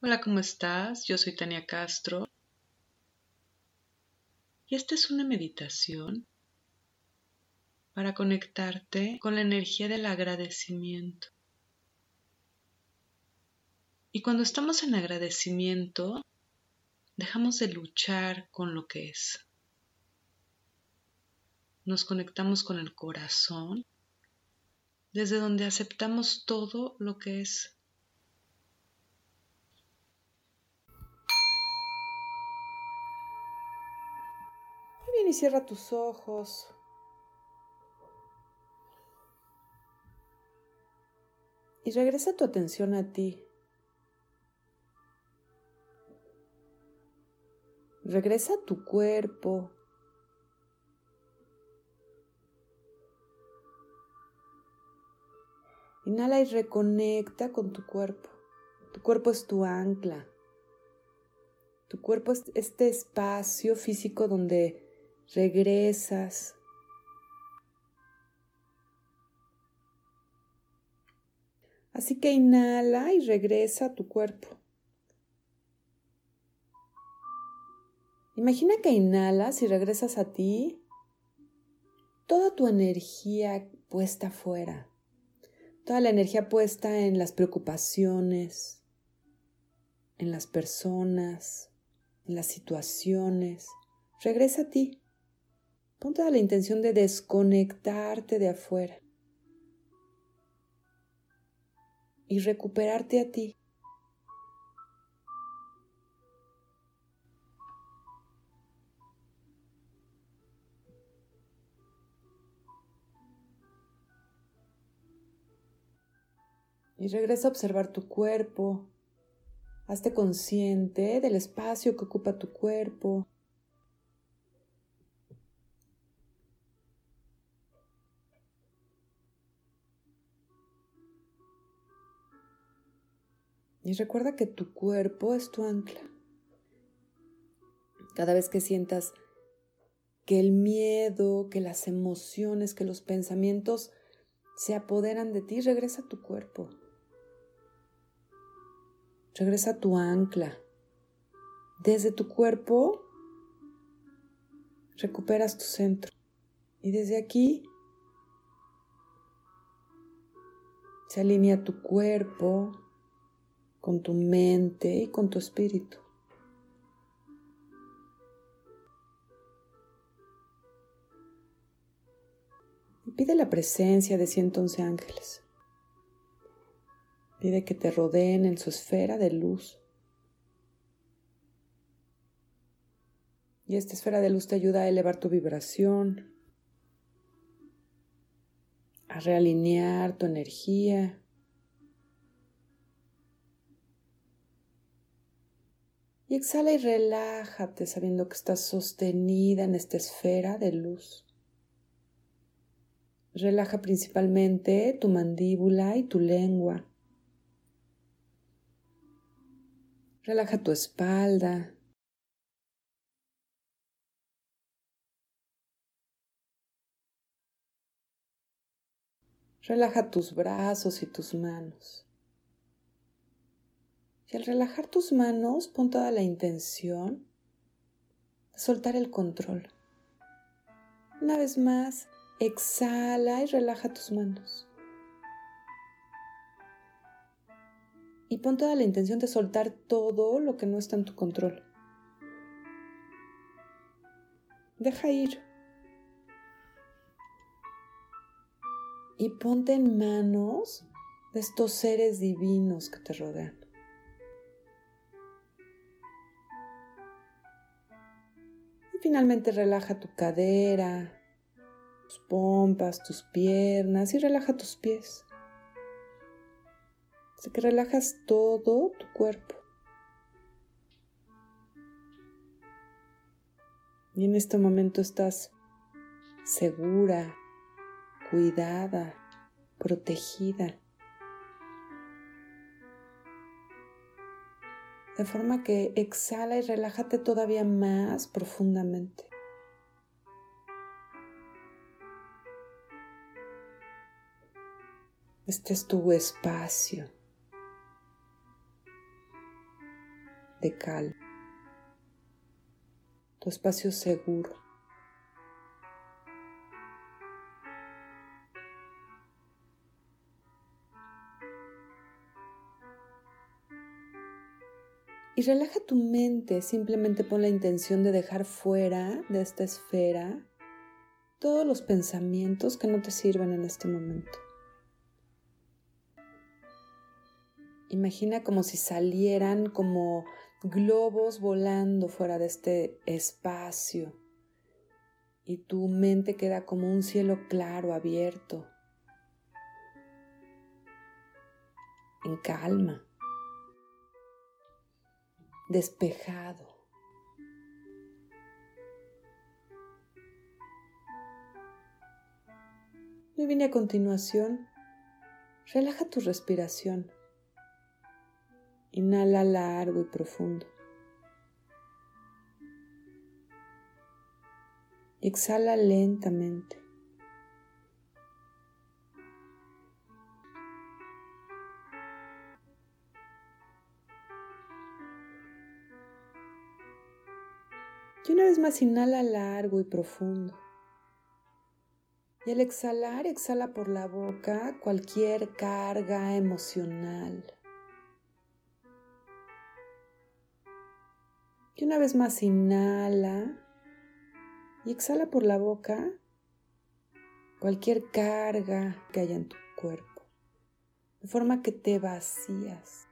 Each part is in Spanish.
Hola, ¿cómo estás? Yo soy Tania Castro. Y esta es una meditación para conectarte con la energía del agradecimiento. Y cuando estamos en agradecimiento, dejamos de luchar con lo que es. Nos conectamos con el corazón, desde donde aceptamos todo lo que es. Y cierra tus ojos. Y regresa tu atención a ti. Regresa a tu cuerpo. Inhala y reconecta con tu cuerpo. Tu cuerpo es tu ancla. Tu cuerpo es este espacio físico donde regresas. Así que inhala y regresa a tu cuerpo. Imagina que inhalas y regresas a ti toda tu energía puesta afuera, toda la energía puesta en las preocupaciones, en las personas, en las situaciones. Regresa a ti. Pon toda la intención de desconectarte de afuera y recuperarte a ti. Y regresa a observar tu cuerpo. Hazte consciente del espacio que ocupa tu cuerpo. Y recuerda que tu cuerpo es tu ancla. Cada vez que sientas que el miedo, que las emociones, que los pensamientos se apoderan de ti, regresa a tu cuerpo. Regresa a tu ancla. Desde tu cuerpo recuperas tu centro. Y desde aquí se alinea tu cuerpo, con tu mente y con tu espíritu. Y pide la presencia de 111 ángeles. Pide que te rodeen en su esfera de luz. Y esta esfera de luz te ayuda a elevar tu vibración, a realinear tu energía Y exhala y relájate sabiendo que estás sostenida en esta esfera de luz. Relaja principalmente tu mandíbula y tu lengua. Relaja tu espalda. Relaja tus brazos y tus manos. Y al relajar tus manos, pon toda la intención de soltar el control. Una vez más, exhala y relaja tus manos. Y pon toda la intención de soltar todo lo que no está en tu control. Deja ir. Y ponte en manos de estos seres divinos que te rodean. Finalmente relaja tu cadera, tus pompas, tus piernas y relaja tus pies. Así que relajas todo tu cuerpo. Y en este momento estás segura, cuidada, protegida. De forma que exhala y relájate todavía más profundamente. Este es tu espacio. de calma, tu espacio seguro. Y relaja tu mente, simplemente pon la intención de dejar fuera de esta esfera todos los pensamientos que no te sirven en este momento. Imagina como si salieran como globos volando fuera de este espacio y tu mente queda como un cielo claro, abierto, en calma despejado. Y viene a continuación, relaja tu respiración. Inhala largo y profundo. Exhala lentamente. Y una vez más inhala largo y profundo. Y al exhalar, exhala por la boca cualquier carga emocional. Y una vez más inhala y exhala por la boca cualquier carga que haya en tu cuerpo, de forma que te vacías.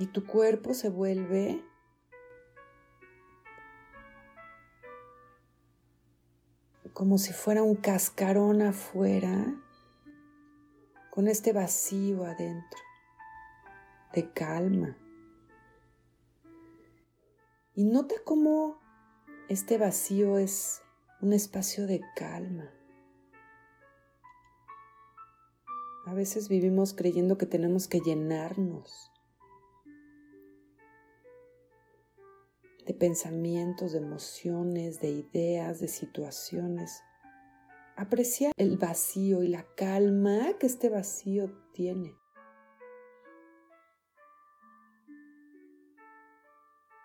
Y tu cuerpo se vuelve como si fuera un cascarón afuera con este vacío adentro de calma. Y nota cómo este vacío es un espacio de calma. A veces vivimos creyendo que tenemos que llenarnos de pensamientos, de emociones, de ideas, de situaciones. Aprecia el vacío y la calma que este vacío tiene.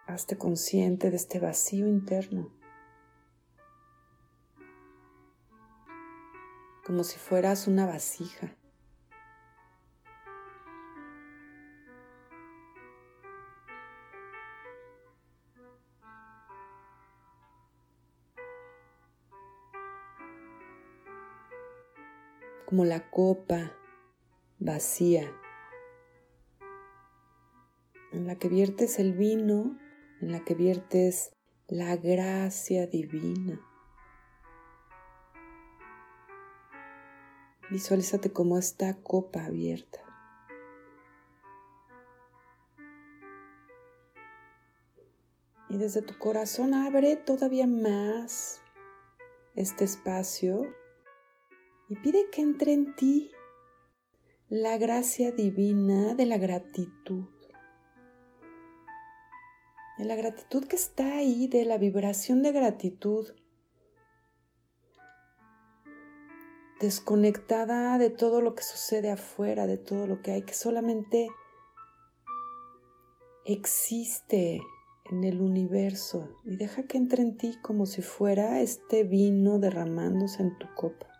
Hazte consciente de este vacío interno. Como si fueras una vasija. Como la copa vacía en la que viertes el vino, en la que viertes la gracia divina. Visualízate como esta copa abierta. Y desde tu corazón abre todavía más este espacio y pide que entre en ti la gracia divina de la gratitud. De la gratitud que está ahí, de la vibración de gratitud. Desconectada de todo lo que sucede afuera, de todo lo que hay, que solamente existe en el universo y deja que entre en ti como si fuera este vino derramándose en tu copa.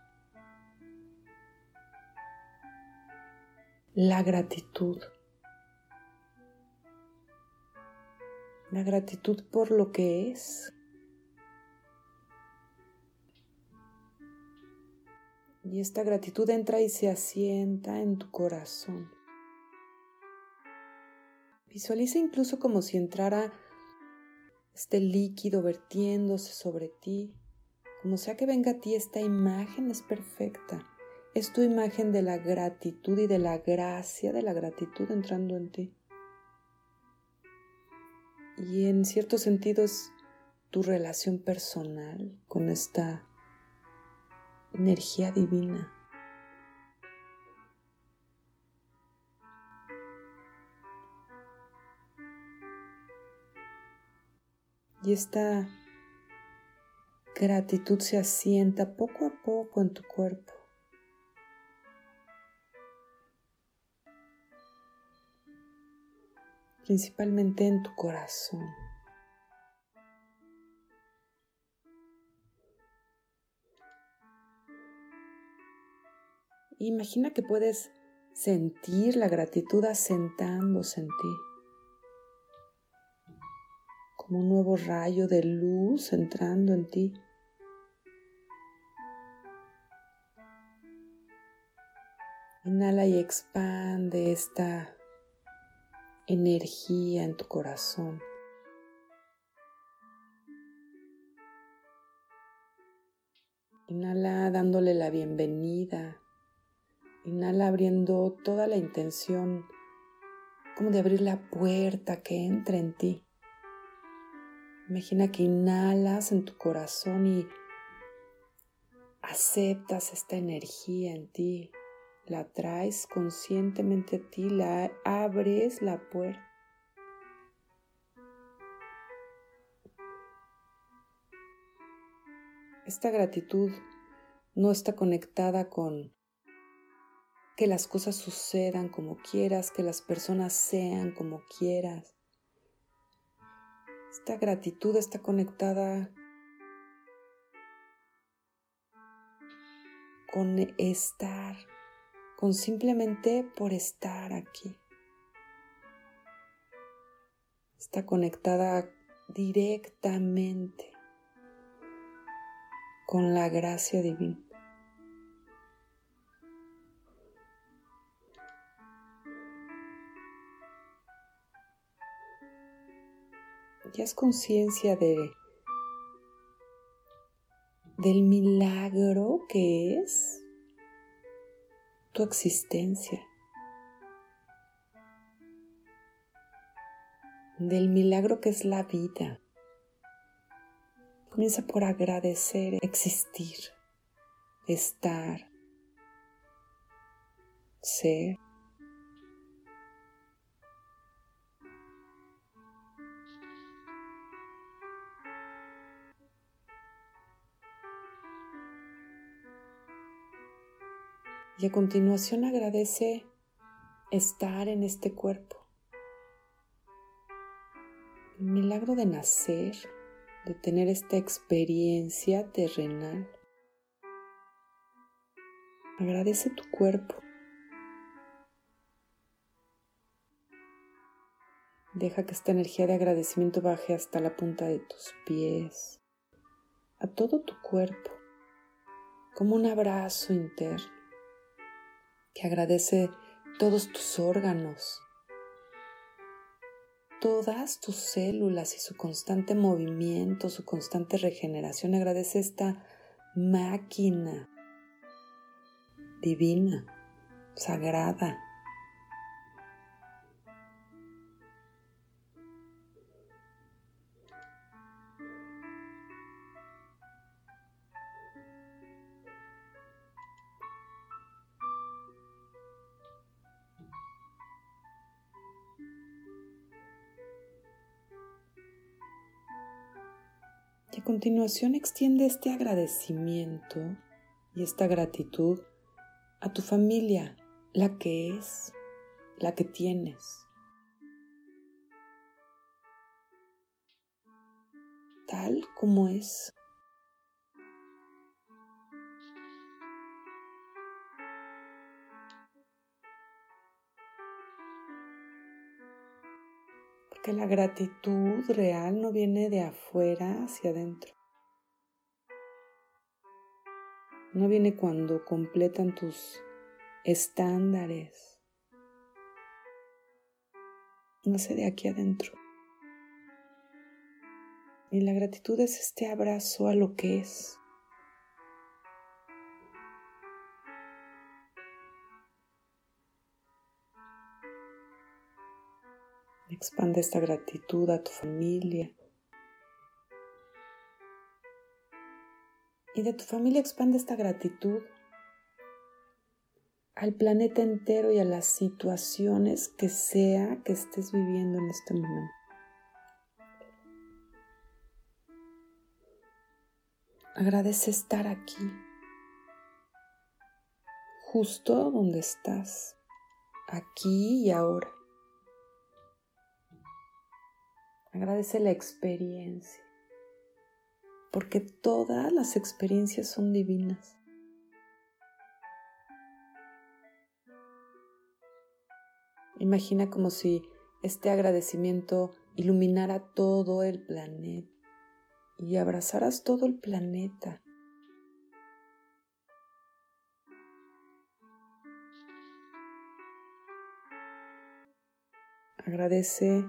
La gratitud. La gratitud por lo que es. Y esta gratitud entra y se asienta en tu corazón. Visualiza incluso como si entrara este líquido vertiéndose sobre ti. Como sea que venga a ti, esta imagen es perfecta es tu imagen de la gratitud y de la gracia de la gratitud entrando en ti. Y en cierto sentido es tu relación personal con esta energía divina. Y esta gratitud se asienta poco a poco en tu cuerpo principalmente en tu corazón. Imagina que puedes sentir la gratitud asentándose en ti, como un nuevo rayo de luz entrando en ti. Inhala y expande esta energía en tu corazón. Inhala dándole la bienvenida Inhala abriendo toda la intención, como de abrir la puerta que entra en ti. Imagina que inhalas en tu corazón y aceptas esta energía en ti, la traes conscientemente a ti, la abres la puerta. Esta gratitud no está conectada con que las cosas sucedan como quieras, que las personas sean como quieras. Esta gratitud está conectada con estar, simplemente por estar aquí. Está conectada directamente con la gracia divina. ya es conciencia de del milagro que es tu existencia, del milagro que es la vida. Comienza por agradecer existir, estar, ser. A continuación agradece estar en este cuerpo. El milagro de nacer, de tener esta experiencia terrenal. Agradece tu cuerpo. Deja que esta energía de agradecimiento baje hasta la punta de tus pies, a todo tu cuerpo, como un abrazo interno que agradece todos tus órganos, todas tus células y su constante movimiento, su constante regeneración. Agradece esta máquina divina, sagrada, continuación extiende este agradecimiento y esta gratitud a tu familia, la que es, la que tienes. Tal como es. Que la gratitud real no viene de afuera hacia adentro. No viene cuando completan tus estándares. Nace de aquí adentro. Y la gratitud es este abrazo a lo que es. Expande esta gratitud a tu familia. Y de tu familia expande esta gratitud al planeta entero y a las situaciones que sea que estés viviendo en este momento. Agradece estar aquí, justo donde estás, aquí y ahora. Agradece la experiencia, porque todas las experiencias son divinas. Imagina como si este agradecimiento iluminara todo el planeta y abrazaras todo el planeta. Agradece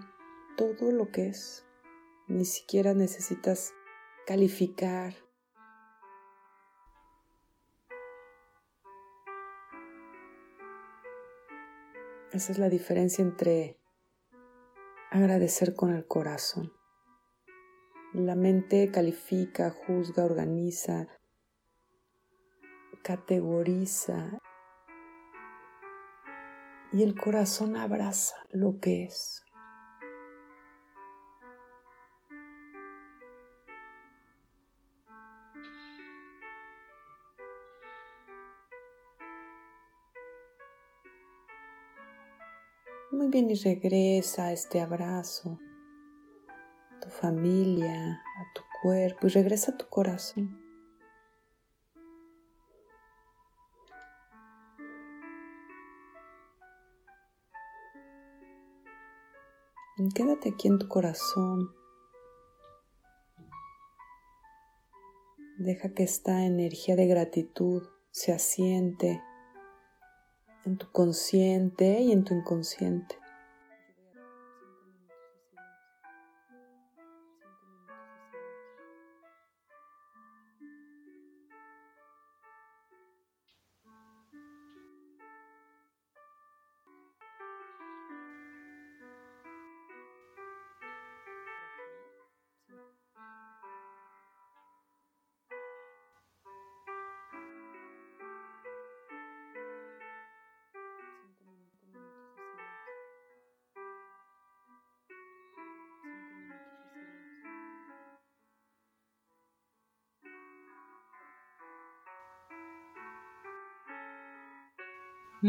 todo lo que es. Ni siquiera necesitas calificar. Esa es la diferencia entre agradecer con el corazón. La mente califica, juzga, organiza, categoriza y el corazón abraza lo que es. Muy bien, y regresa a este abrazo, a tu familia, a tu cuerpo, y regresa a tu corazón. quédate aquí en tu corazón. Deja que esta energía de gratitud se asiente en tu consciente y en tu inconsciente.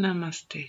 Namaste.